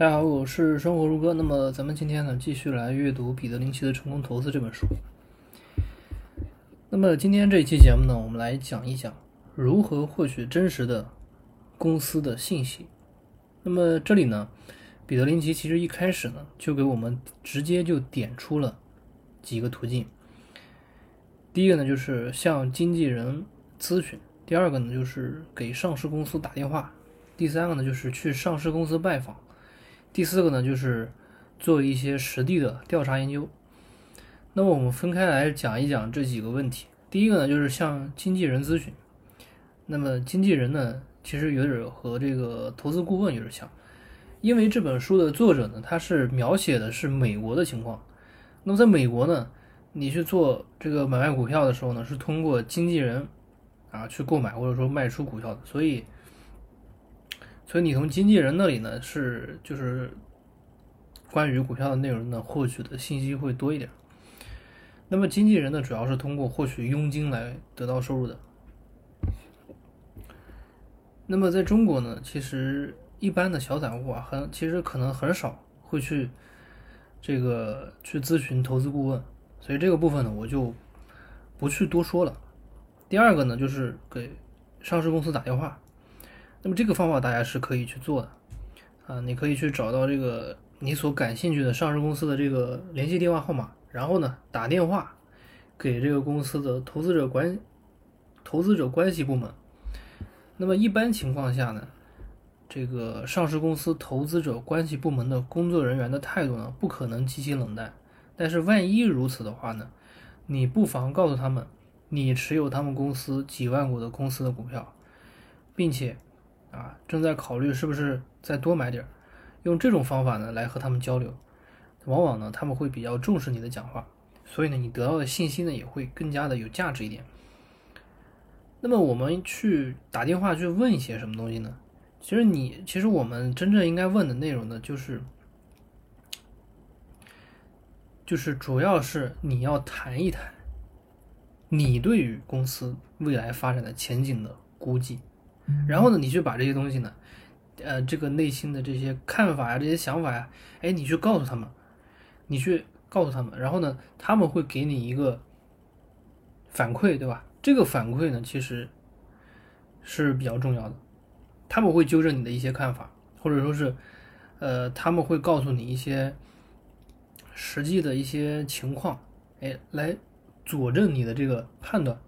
大家好，我是生活如歌。那么咱们今天呢，继续来阅读彼得林奇的《成功投资》这本书。那么今天这一期节目呢，我们来讲一讲如何获取真实的公司的信息。那么这里呢，彼得林奇其实一开始呢，就给我们直接就点出了几个途径。第一个呢，就是向经纪人咨询；第二个呢，就是给上市公司打电话；第三个呢，就是去上市公司拜访。第四个呢，就是做一些实地的调查研究。那么我们分开来讲一讲这几个问题。第一个呢，就是向经纪人咨询。那么经纪人呢，其实有点和这个投资顾问有点像，因为这本书的作者呢，他是描写的是美国的情况。那么在美国呢，你去做这个买卖股票的时候呢，是通过经纪人啊去购买或者说卖出股票的，所以。所以你从经纪人那里呢，是就是关于股票的内容呢，获取的信息会多一点。那么经纪人呢，主要是通过获取佣金来得到收入的。那么在中国呢，其实一般的小散户啊，很其实可能很少会去这个去咨询投资顾问，所以这个部分呢，我就不去多说了。第二个呢，就是给上市公司打电话。那么这个方法大家是可以去做的，啊，你可以去找到这个你所感兴趣的上市公司的这个联系电话号码，然后呢打电话给这个公司的投资者关投资者关系部门。那么一般情况下呢，这个上市公司投资者关系部门的工作人员的态度呢，不可能极其冷淡。但是万一如此的话呢，你不妨告诉他们，你持有他们公司几万股的公司的股票，并且。啊，正在考虑是不是再多买点儿，用这种方法呢来和他们交流，往往呢他们会比较重视你的讲话，所以呢你得到的信息呢也会更加的有价值一点。那么我们去打电话去问一些什么东西呢？其实你其实我们真正应该问的内容呢，就是就是主要是你要谈一谈你对于公司未来发展的前景的估计。然后呢，你去把这些东西呢，呃，这个内心的这些看法呀、这些想法呀，哎，你去告诉他们，你去告诉他们，然后呢，他们会给你一个反馈，对吧？这个反馈呢，其实是比较重要的，他们会纠正你的一些看法，或者说是，呃，他们会告诉你一些实际的一些情况，哎，来佐证你的这个判断。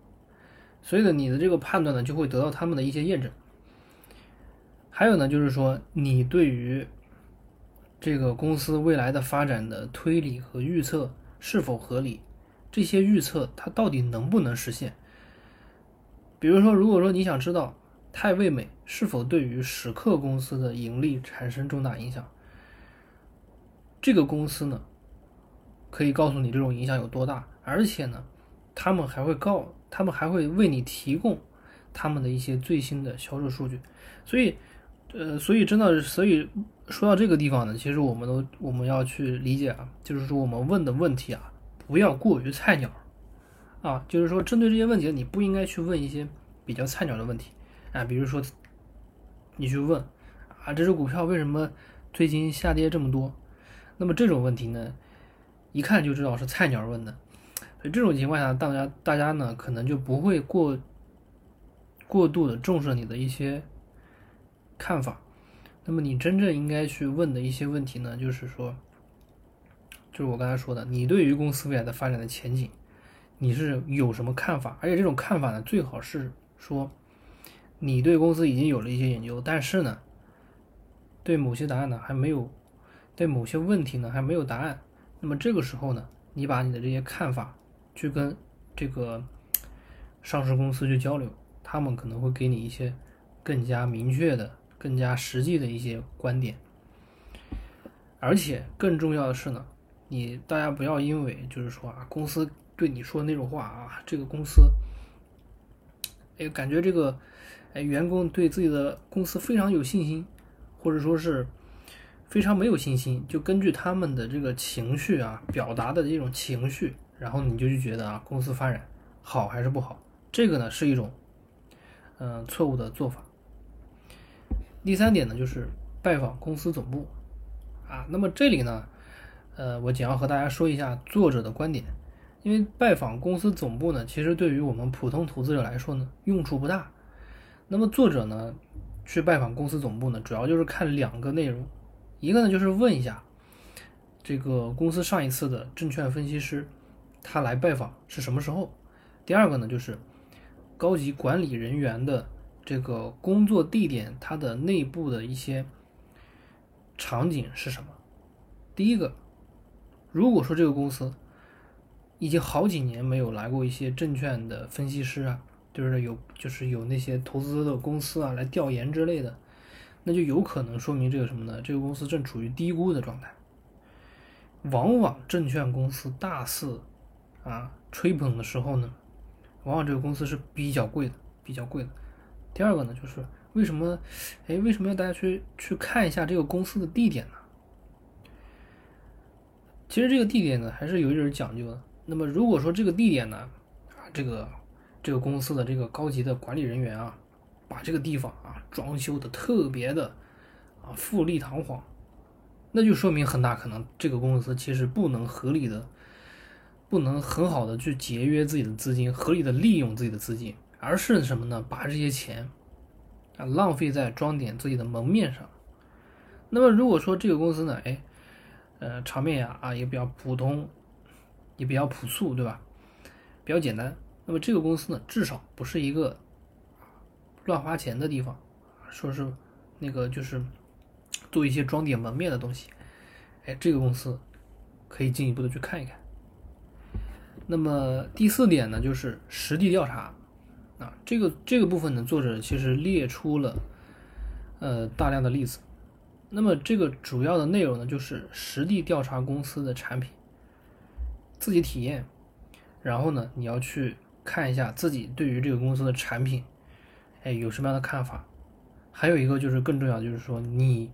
所以呢，你的这个判断呢，就会得到他们的一些验证。还有呢，就是说你对于这个公司未来的发展的推理和预测是否合理，这些预测它到底能不能实现？比如说，如果说你想知道泰味美是否对于史克公司的盈利产生重大影响，这个公司呢，可以告诉你这种影响有多大，而且呢，他们还会告。他们还会为你提供他们的一些最新的销售数据，所以，呃，所以真的，所以说到这个地方呢，其实我们都我们要去理解啊，就是说我们问的问题啊，不要过于菜鸟，啊，就是说针对这些问题，你不应该去问一些比较菜鸟的问题啊，比如说你去问啊，这只股票为什么最近下跌这么多？那么这种问题呢，一看就知道是菜鸟问的。所以这种情况下，大家大家呢可能就不会过过度的重视你的一些看法。那么你真正应该去问的一些问题呢，就是说，就是我刚才说的，你对于公司未来的发展的前景，你是有什么看法？而且这种看法呢，最好是说，你对公司已经有了一些研究，但是呢，对某些答案呢还没有，对某些问题呢还没有答案。那么这个时候呢，你把你的这些看法。去跟这个上市公司去交流，他们可能会给你一些更加明确的、更加实际的一些观点。而且更重要的是呢，你大家不要因为就是说啊，公司对你说那种话啊，这个公司，哎，感觉这个哎员工对自己的公司非常有信心，或者说是非常没有信心，就根据他们的这个情绪啊表达的这种情绪。然后你就去觉得啊，公司发展好还是不好？这个呢是一种，嗯，错误的做法。第三点呢，就是拜访公司总部。啊。那么这里呢，呃，我简要和大家说一下作者的观点。因为拜访公司总部呢，其实对于我们普通投资者来说呢，用处不大。那么作者呢，去拜访公司总部呢，主要就是看两个内容，一个呢就是问一下，这个公司上一次的证券分析师他来拜访是什么时候？第二个呢就是高级管理人员的这个工作地点，它的内部的一些场景是什么？第一个，如果说这个公司。已经好几年没有来过一些证券的分析师啊，就是有就是有那些投资的公司啊来调研之类的，那就有可能说明这个什么呢？这个公司正处于低估的状态。往往证券公司大肆啊吹捧的时候呢，往往这个公司是比较贵的，比较贵的。第二个呢，就是为什么哎为什么要大家去去看一下这个公司的地点呢？其实这个地点呢还是有一点讲究的。那么如果说这个地点呢，啊，这个这个公司的这个高级的管理人员啊，把这个地方啊装修的特别的啊富丽堂皇，那就说明很大可能这个公司其实不能合理的，不能很好的去节约自己的资金，合理的利用自己的资金，而是什么呢？把这些钱啊浪费在装点自己的门面上。那么如果说这个公司呢，哎，呃，场面呀啊也比较普通。也比较朴素，对吧？比较简单。那么这个公司呢，至少不是一个乱花钱的地方，说是那个就是做一些装点门面的东西。哎，这个公司可以进一步的去看一看。那么第四点呢，就是实地调查啊，这个这个部分呢，作者其实列出了呃大量的例子。那么这个主要的内容呢，就是实地调查公司的产品。自己体验，然后呢，你要去看一下自己对于这个公司的产品，哎，有什么样的看法？还有一个就是更重要，就是说你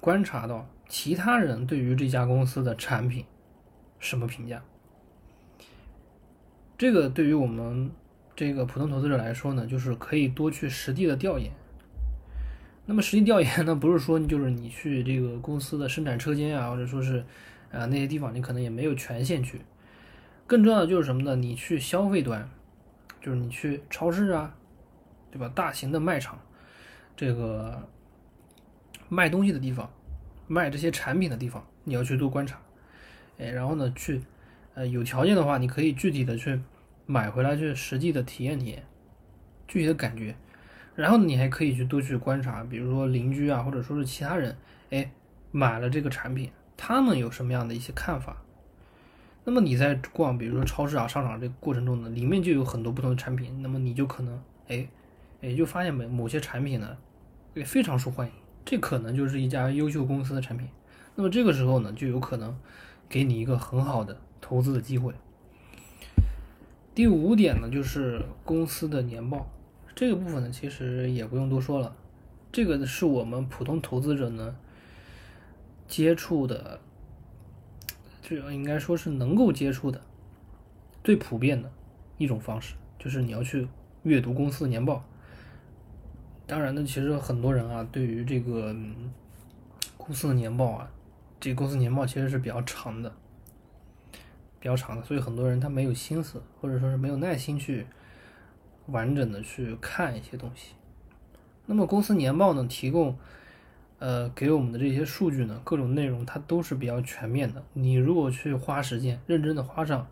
观察到其他人对于这家公司的产品什么评价？这个对于我们这个普通投资者来说呢，就是可以多去实地的调研。那么实地调研呢，不是说就是你去这个公司的生产车间啊，或者说是啊那些地方，你可能也没有权限去。更重要的就是什么呢？你去消费端，就是你去超市啊，对吧？大型的卖场，这个卖东西的地方，卖这些产品的地方，你要去多观察。哎，然后呢，去呃有条件的话，你可以具体的去买回来，去实际的体验体验，具体的感觉。然后你还可以去多去观察，比如说邻居啊，或者说是其他人，哎，买了这个产品，他们有什么样的一些看法？那么你在逛，比如说超市啊、商场这个过程中呢，里面就有很多不同的产品，那么你就可能，哎，也就发现某某些产品呢，也非常受欢迎，这可能就是一家优秀公司的产品。那么这个时候呢，就有可能给你一个很好的投资的机会。第五点呢，就是公司的年报，这个部分呢，其实也不用多说了，这个是我们普通投资者呢接触的。这应该说是能够接触的最普遍的一种方式，就是你要去阅读公司的年报。当然呢，其实很多人啊，对于这个公司的年报啊，这个公司年报其实是比较长的，比较长的，所以很多人他没有心思，或者说是没有耐心去完整的去看一些东西。那么公司年报呢，提供。呃，给我们的这些数据呢，各种内容它都是比较全面的。你如果去花时间，认真的花上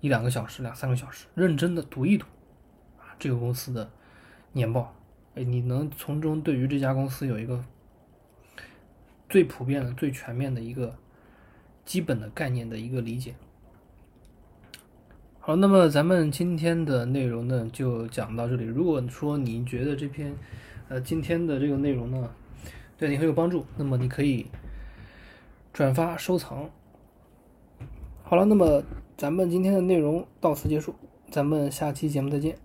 一两个小时、两三个小时，认真的读一读啊，这个公司的年报，哎，你能从中对于这家公司有一个最普遍的、最全面的一个基本的概念的一个理解。好，那么咱们今天的内容呢，就讲到这里。如果说你觉得这篇呃今天的这个内容呢，对你很有帮助，那么你可以转发收藏。好了，那么咱们今天的内容到此结束，咱们下期节目再见。